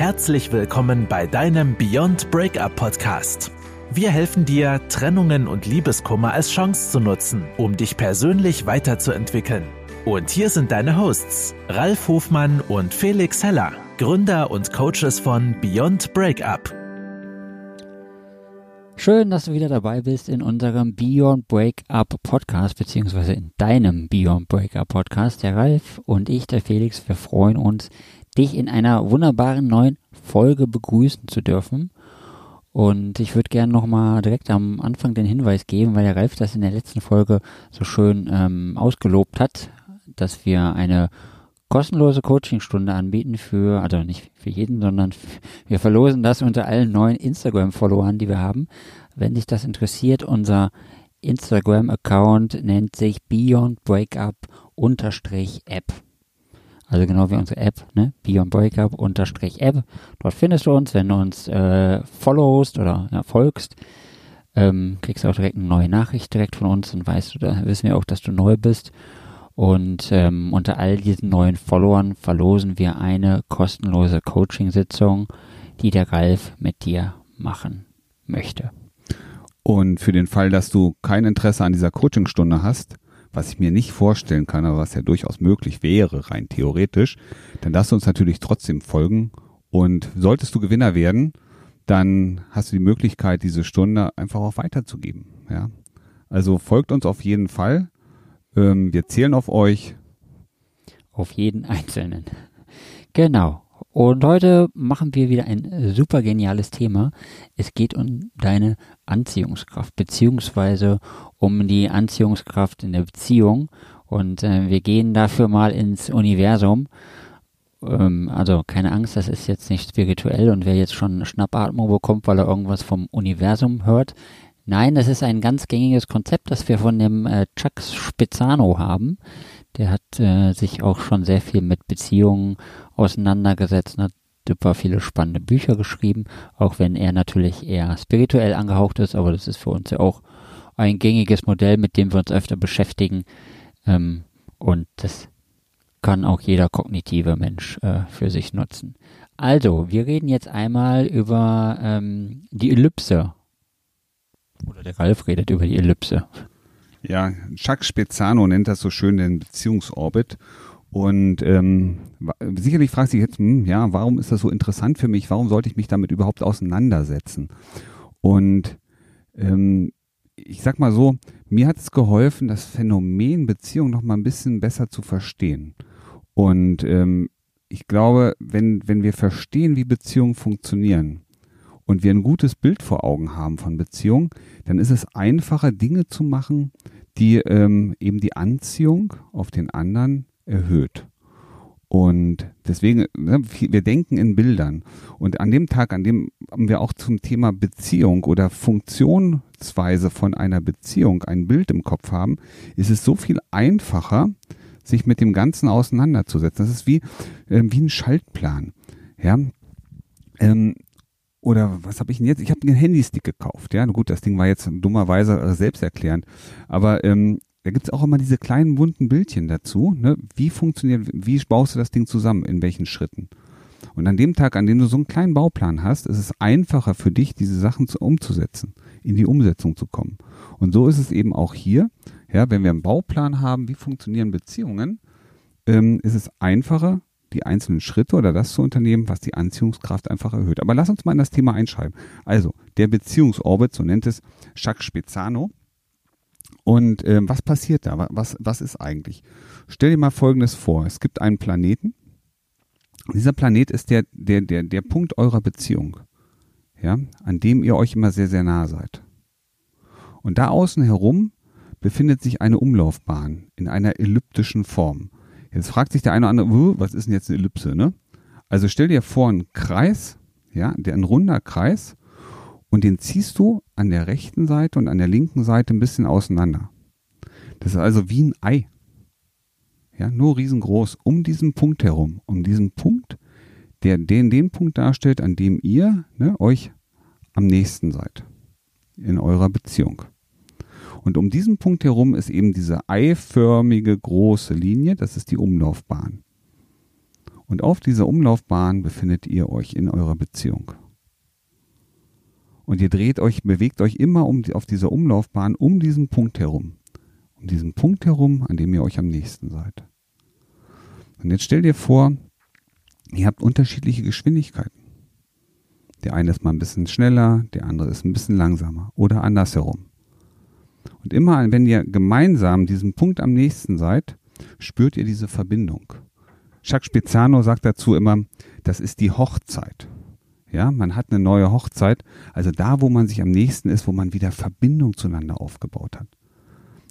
Herzlich willkommen bei deinem Beyond Breakup Podcast. Wir helfen dir, Trennungen und Liebeskummer als Chance zu nutzen, um dich persönlich weiterzuentwickeln. Und hier sind deine Hosts, Ralf Hofmann und Felix Heller, Gründer und Coaches von Beyond Breakup. Schön, dass du wieder dabei bist in unserem Beyond Breakup Podcast, beziehungsweise in deinem Beyond Breakup Podcast. Der Ralf und ich, der Felix, wir freuen uns, dich in einer wunderbaren neuen Folge begrüßen zu dürfen. Und ich würde gerne nochmal direkt am Anfang den Hinweis geben, weil der Ralf das in der letzten Folge so schön ähm, ausgelobt hat, dass wir eine kostenlose Coachingstunde anbieten für, also nicht für jeden, sondern wir verlosen das unter allen neuen Instagram-Followern, die wir haben. Wenn dich das interessiert, unser Instagram-Account nennt sich Beyond Breakup App. Also genau wie unsere App, ne? Beyond Breakup unterstrich App. Dort findest du uns, wenn du uns äh, followst oder ja, folgst, ähm, kriegst du auch direkt eine neue Nachricht direkt von uns und weißt du, da wissen wir auch, dass du neu bist. Und ähm, unter all diesen neuen Followern verlosen wir eine kostenlose Coaching-Sitzung, die der Ralf mit dir machen möchte. Und für den Fall, dass du kein Interesse an dieser Coachingstunde hast, was ich mir nicht vorstellen kann, aber was ja durchaus möglich wäre, rein theoretisch, dann darfst du uns natürlich trotzdem folgen. Und solltest du Gewinner werden, dann hast du die Möglichkeit, diese Stunde einfach auch weiterzugeben. Ja? Also folgt uns auf jeden Fall. Ähm, wir zählen auf euch. Auf jeden Einzelnen. Genau. Und heute machen wir wieder ein super geniales Thema. Es geht um deine Anziehungskraft, beziehungsweise um die Anziehungskraft in der Beziehung. Und äh, wir gehen dafür mal ins Universum. Ähm, also keine Angst, das ist jetzt nicht spirituell und wer jetzt schon Schnappatmung bekommt, weil er irgendwas vom Universum hört. Nein, das ist ein ganz gängiges Konzept, das wir von dem äh, Chuck Spizzano haben. Der hat äh, sich auch schon sehr viel mit Beziehungen auseinandergesetzt und hat super viele spannende Bücher geschrieben, auch wenn er natürlich eher spirituell angehaucht ist, aber das ist für uns ja auch ein gängiges Modell, mit dem wir uns öfter beschäftigen. Ähm, und das kann auch jeder kognitive Mensch äh, für sich nutzen. Also, wir reden jetzt einmal über ähm, die Ellipse. Oder der Ralf redet über die Ellipse. Ja, Chuck Spezzano nennt das so schön den Beziehungsorbit. Und ähm, sicherlich fragt sich jetzt, hm, ja, warum ist das so interessant für mich? Warum sollte ich mich damit überhaupt auseinandersetzen? Und ähm, ich sag mal so, mir hat es geholfen, das Phänomen Beziehung noch mal ein bisschen besser zu verstehen. Und ähm, ich glaube, wenn, wenn wir verstehen, wie Beziehungen funktionieren und wir ein gutes Bild vor Augen haben von Beziehungen, dann ist es einfacher, Dinge zu machen, die ähm, eben die Anziehung auf den anderen erhöht. Und deswegen, ne, wir denken in Bildern. Und an dem Tag, an dem wir auch zum Thema Beziehung oder Funktionsweise von einer Beziehung ein Bild im Kopf haben, ist es so viel einfacher, sich mit dem Ganzen auseinanderzusetzen. Das ist wie, äh, wie ein Schaltplan. Ja. Ähm, oder was habe ich denn jetzt? Ich habe einen Handystick gekauft. Ja, gut, das Ding war jetzt dummerweise selbsterklärend. Aber ähm, da gibt's auch immer diese kleinen bunten Bildchen dazu. Ne? Wie funktioniert, wie baust du das Ding zusammen, in welchen Schritten? Und an dem Tag, an dem du so einen kleinen Bauplan hast, ist es einfacher für dich, diese Sachen zu, umzusetzen, in die Umsetzung zu kommen. Und so ist es eben auch hier. Ja, wenn wir einen Bauplan haben, wie funktionieren Beziehungen, ähm, ist es einfacher, die einzelnen Schritte oder das zu unternehmen, was die Anziehungskraft einfach erhöht. Aber lass uns mal in das Thema einschreiben. Also, der Beziehungsorbit, so nennt es Jacques Spezzano, und ähm, was passiert da? Was, was ist eigentlich? Stell dir mal Folgendes vor. Es gibt einen Planeten. Dieser Planet ist der, der, der, der Punkt eurer Beziehung, ja, an dem ihr euch immer sehr, sehr nah seid. Und da außen herum befindet sich eine Umlaufbahn in einer elliptischen Form. Jetzt fragt sich der eine oder andere, was ist denn jetzt eine Ellipse, ne? Also stell dir vor einen Kreis, ja, der ein runder Kreis und den ziehst du an der rechten Seite und an der linken Seite ein bisschen auseinander. Das ist also wie ein Ei. Ja, nur riesengroß um diesen Punkt herum, um diesen Punkt, der den, den Punkt darstellt, an dem ihr ne, euch am nächsten seid in eurer Beziehung. Und um diesen Punkt herum ist eben diese eiförmige große Linie, das ist die Umlaufbahn. Und auf dieser Umlaufbahn befindet ihr euch in eurer Beziehung. Und ihr dreht euch, bewegt euch immer um, auf dieser Umlaufbahn um diesen Punkt herum. Um diesen Punkt herum, an dem ihr euch am nächsten seid. Und jetzt stell dir vor, ihr habt unterschiedliche Geschwindigkeiten. Der eine ist mal ein bisschen schneller, der andere ist ein bisschen langsamer oder andersherum. Und immer, wenn ihr gemeinsam diesen Punkt am nächsten seid, spürt ihr diese Verbindung. Jacques Spezzano sagt dazu immer, das ist die Hochzeit. Ja, man hat eine neue Hochzeit, also da, wo man sich am nächsten ist, wo man wieder Verbindung zueinander aufgebaut hat.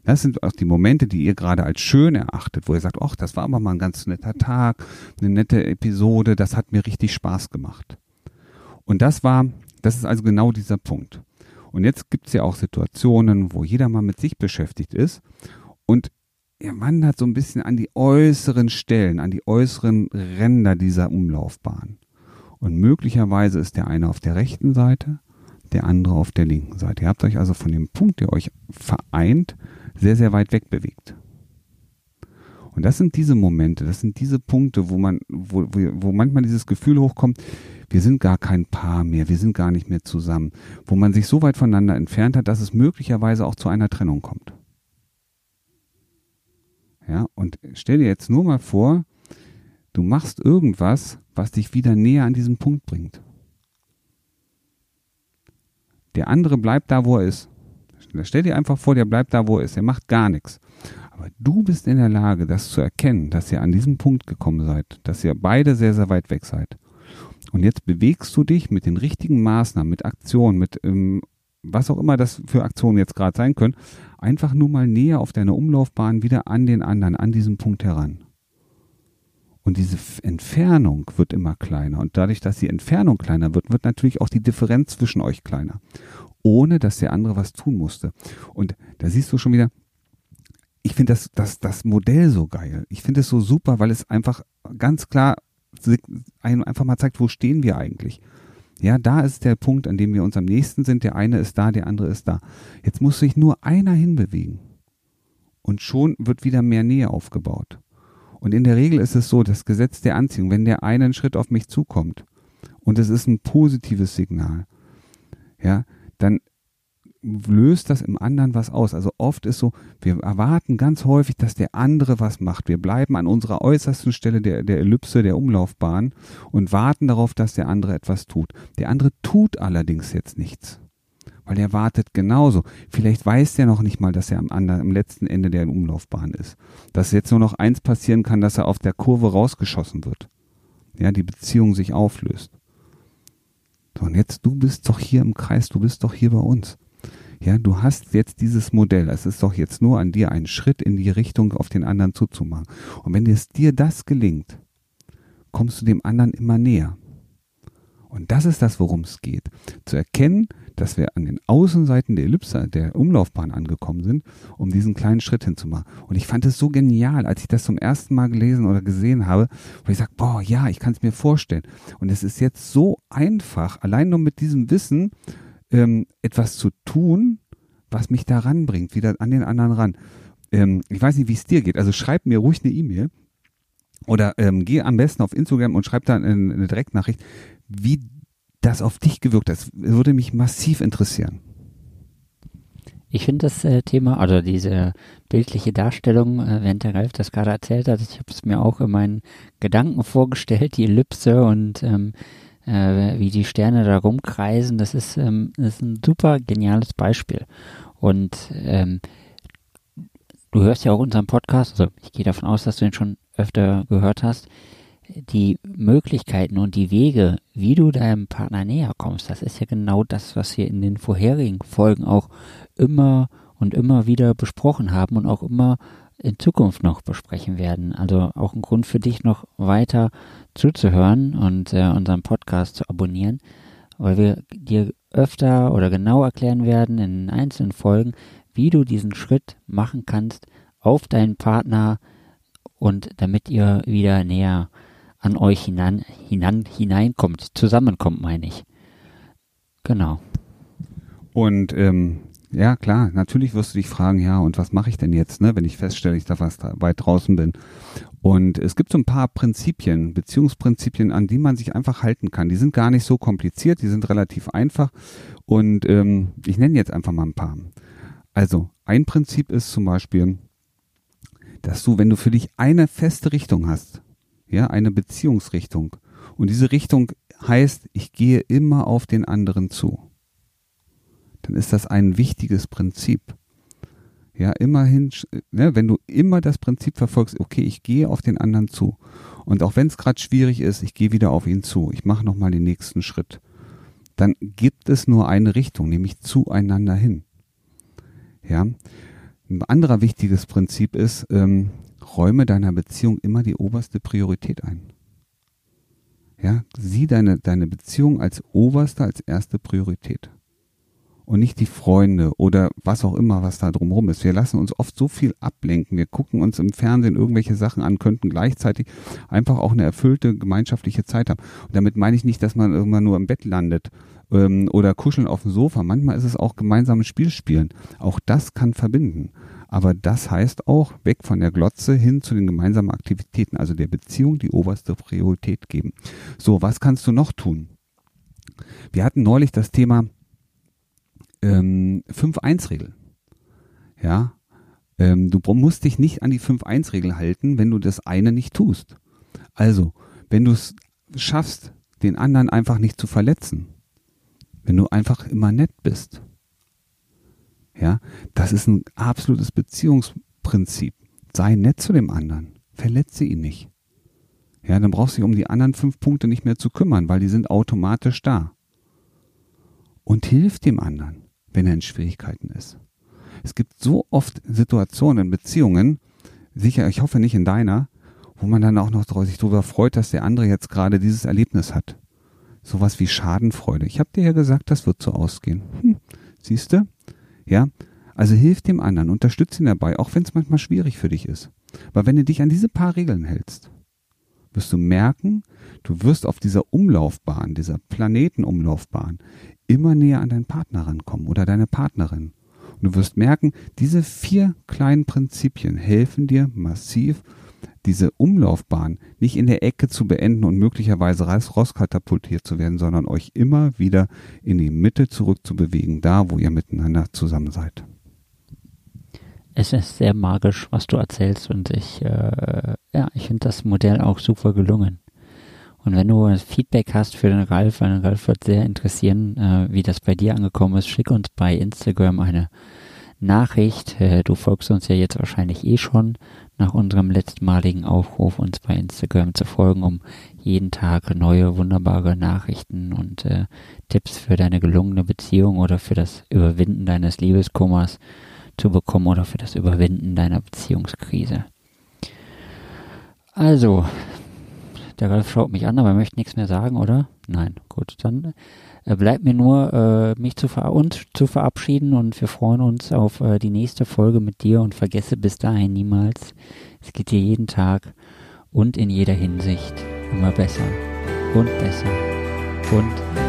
Das sind auch die Momente, die ihr gerade als schön erachtet, wo ihr sagt, ach, das war aber mal ein ganz netter Tag, eine nette Episode, das hat mir richtig Spaß gemacht. Und das war, das ist also genau dieser Punkt. Und jetzt gibt es ja auch Situationen, wo jeder mal mit sich beschäftigt ist und er wandert so ein bisschen an die äußeren Stellen, an die äußeren Ränder dieser Umlaufbahn. Und möglicherweise ist der eine auf der rechten Seite, der andere auf der linken Seite. Ihr habt euch also von dem Punkt, der euch vereint, sehr, sehr weit weg bewegt. Und das sind diese Momente, das sind diese Punkte, wo man, wo, wo, wo manchmal dieses Gefühl hochkommt, wir sind gar kein Paar mehr, wir sind gar nicht mehr zusammen, wo man sich so weit voneinander entfernt hat, dass es möglicherweise auch zu einer Trennung kommt. Ja, und stell dir jetzt nur mal vor, du machst irgendwas, was dich wieder näher an diesen Punkt bringt. Der andere bleibt da, wo er ist. Stell dir einfach vor, der bleibt da, wo er ist. Er macht gar nichts. Aber du bist in der Lage, das zu erkennen, dass ihr an diesem Punkt gekommen seid, dass ihr beide sehr, sehr weit weg seid. Und jetzt bewegst du dich mit den richtigen Maßnahmen, mit Aktionen, mit ähm, was auch immer das für Aktionen jetzt gerade sein können, einfach nur mal näher auf deiner Umlaufbahn wieder an den anderen, an diesen Punkt heran. Und diese Entfernung wird immer kleiner. Und dadurch, dass die Entfernung kleiner wird, wird natürlich auch die Differenz zwischen euch kleiner. Ohne dass der andere was tun musste. Und da siehst du schon wieder, ich finde das, das, das Modell so geil. Ich finde es so super, weil es einfach ganz klar einfach mal zeigt, wo stehen wir eigentlich. Ja, da ist der Punkt, an dem wir uns am nächsten sind. Der eine ist da, der andere ist da. Jetzt muss sich nur einer hinbewegen. Und schon wird wieder mehr Nähe aufgebaut. Und in der Regel ist es so, das Gesetz der Anziehung, wenn der einen Schritt auf mich zukommt und es ist ein positives Signal, ja, dann löst das im anderen was aus. Also oft ist so, wir erwarten ganz häufig, dass der andere was macht. Wir bleiben an unserer äußersten Stelle der, der Ellipse, der Umlaufbahn und warten darauf, dass der andere etwas tut. Der andere tut allerdings jetzt nichts. Weil er wartet genauso. Vielleicht weiß der noch nicht mal, dass er am, anderen, am letzten Ende der Umlaufbahn ist. Dass jetzt nur noch eins passieren kann, dass er auf der Kurve rausgeschossen wird. Ja, die Beziehung sich auflöst. So, und jetzt, du bist doch hier im Kreis, du bist doch hier bei uns. Ja, du hast jetzt dieses Modell. Es ist doch jetzt nur an dir, einen Schritt in die Richtung auf den anderen zuzumachen. Und wenn es dir das gelingt, kommst du dem anderen immer näher. Und das ist das, worum es geht. Zu erkennen, dass wir an den Außenseiten der Ellipse, der Umlaufbahn angekommen sind, um diesen kleinen Schritt hinzumachen. Und ich fand es so genial, als ich das zum ersten Mal gelesen oder gesehen habe, weil ich sage, boah, ja, ich kann es mir vorstellen. Und es ist jetzt so einfach, allein nur mit diesem Wissen, ähm, etwas zu tun, was mich da ranbringt, wieder an den anderen ran. Ähm, ich weiß nicht, wie es dir geht. Also schreib mir ruhig eine E-Mail oder ähm, geh am besten auf Instagram und schreib da eine, eine Direktnachricht, wie das auf dich gewirkt hat. Das würde mich massiv interessieren. Ich finde das äh, Thema, also diese bildliche Darstellung, äh, während der Ralf das gerade erzählt hat, ich habe es mir auch in meinen Gedanken vorgestellt, die Ellipse und ähm, äh, wie die Sterne da rumkreisen. Das ist, ähm, das ist ein super geniales Beispiel. Und ähm, du hörst ja auch unseren Podcast, also ich gehe davon aus, dass du ihn schon öfter gehört hast. Die Möglichkeiten und die Wege, wie du deinem Partner näher kommst, das ist ja genau das, was wir in den vorherigen Folgen auch immer und immer wieder besprochen haben und auch immer in Zukunft noch besprechen werden. Also auch ein Grund für dich noch weiter zuzuhören und äh, unseren Podcast zu abonnieren, weil wir dir öfter oder genau erklären werden in einzelnen Folgen, wie du diesen Schritt machen kannst auf deinen Partner und damit ihr wieder näher an euch hinan, hinan, hineinkommt, zusammenkommt, meine ich. Genau. Und ähm, ja, klar, natürlich wirst du dich fragen, ja, und was mache ich denn jetzt, ne, wenn ich feststelle, ich da fast weit draußen bin. Und es gibt so ein paar Prinzipien, Beziehungsprinzipien, an die man sich einfach halten kann. Die sind gar nicht so kompliziert, die sind relativ einfach. Und ähm, ich nenne jetzt einfach mal ein paar. Also ein Prinzip ist zum Beispiel, dass du, wenn du für dich eine feste Richtung hast, ja, eine Beziehungsrichtung, und diese Richtung heißt, ich gehe immer auf den anderen zu, dann ist das ein wichtiges Prinzip. Ja, immerhin, ne, wenn du immer das Prinzip verfolgst, okay, ich gehe auf den anderen zu. Und auch wenn es gerade schwierig ist, ich gehe wieder auf ihn zu. Ich mache nochmal den nächsten Schritt. Dann gibt es nur eine Richtung, nämlich zueinander hin. Ja. Ein anderer wichtiges Prinzip ist, ähm, räume deiner Beziehung immer die oberste Priorität ein. Ja, sieh deine, deine Beziehung als oberste, als erste Priorität und nicht die Freunde oder was auch immer, was da drumherum ist. Wir lassen uns oft so viel ablenken. Wir gucken uns im Fernsehen irgendwelche Sachen an, könnten gleichzeitig einfach auch eine erfüllte gemeinschaftliche Zeit haben. Und damit meine ich nicht, dass man irgendwann nur im Bett landet ähm, oder kuscheln auf dem Sofa. Manchmal ist es auch gemeinsames Spiel spielen. Auch das kann verbinden. Aber das heißt auch weg von der Glotze hin zu den gemeinsamen Aktivitäten, also der Beziehung die oberste Priorität geben. So, was kannst du noch tun? Wir hatten neulich das Thema ähm, 5-1-Regel. Ja, ähm, du musst dich nicht an die 5-1-Regel halten, wenn du das eine nicht tust. Also, wenn du es schaffst, den anderen einfach nicht zu verletzen, wenn du einfach immer nett bist, ja, das ist ein absolutes Beziehungsprinzip. Sei nett zu dem anderen, verletze ihn nicht. Ja, dann brauchst du dich um die anderen fünf Punkte nicht mehr zu kümmern, weil die sind automatisch da. Und hilf dem anderen wenn er in Schwierigkeiten ist. Es gibt so oft Situationen in Beziehungen, sicher, ich hoffe nicht in deiner, wo man dann auch noch sich darüber freut, dass der andere jetzt gerade dieses Erlebnis hat. Sowas wie Schadenfreude. Ich habe dir ja gesagt, das wird so ausgehen. Hm, siehst du? Ja, also hilf dem anderen, unterstütze ihn dabei, auch wenn es manchmal schwierig für dich ist. Weil wenn du dich an diese paar Regeln hältst, wirst du merken, du wirst auf dieser Umlaufbahn, dieser Planetenumlaufbahn immer näher an deinen Partner rankommen oder deine Partnerin. Und du wirst merken, diese vier kleinen Prinzipien helfen dir massiv, diese Umlaufbahn nicht in der Ecke zu beenden und möglicherweise rauskatapultiert zu werden, sondern euch immer wieder in die Mitte zurückzubewegen, da wo ihr miteinander zusammen seid. Es ist sehr magisch, was du erzählst und ich, äh, ja, ich finde das Modell auch super gelungen. Und wenn du Feedback hast für den Ralf, weil Ralf wird sehr interessieren, äh, wie das bei dir angekommen ist, schick uns bei Instagram eine Nachricht. Äh, du folgst uns ja jetzt wahrscheinlich eh schon nach unserem letztmaligen Aufruf, uns bei Instagram zu folgen, um jeden Tag neue wunderbare Nachrichten und äh, Tipps für deine gelungene Beziehung oder für das Überwinden deines Liebeskummers zu bekommen oder für das Überwinden deiner Beziehungskrise. Also, der Ralf schaut mich an, aber er möchte nichts mehr sagen, oder? Nein, gut, dann äh, bleibt mir nur, äh, mich zu ver uns zu verabschieden und wir freuen uns auf äh, die nächste Folge mit dir und vergesse bis dahin niemals, es geht dir jeden Tag und in jeder Hinsicht immer besser und besser und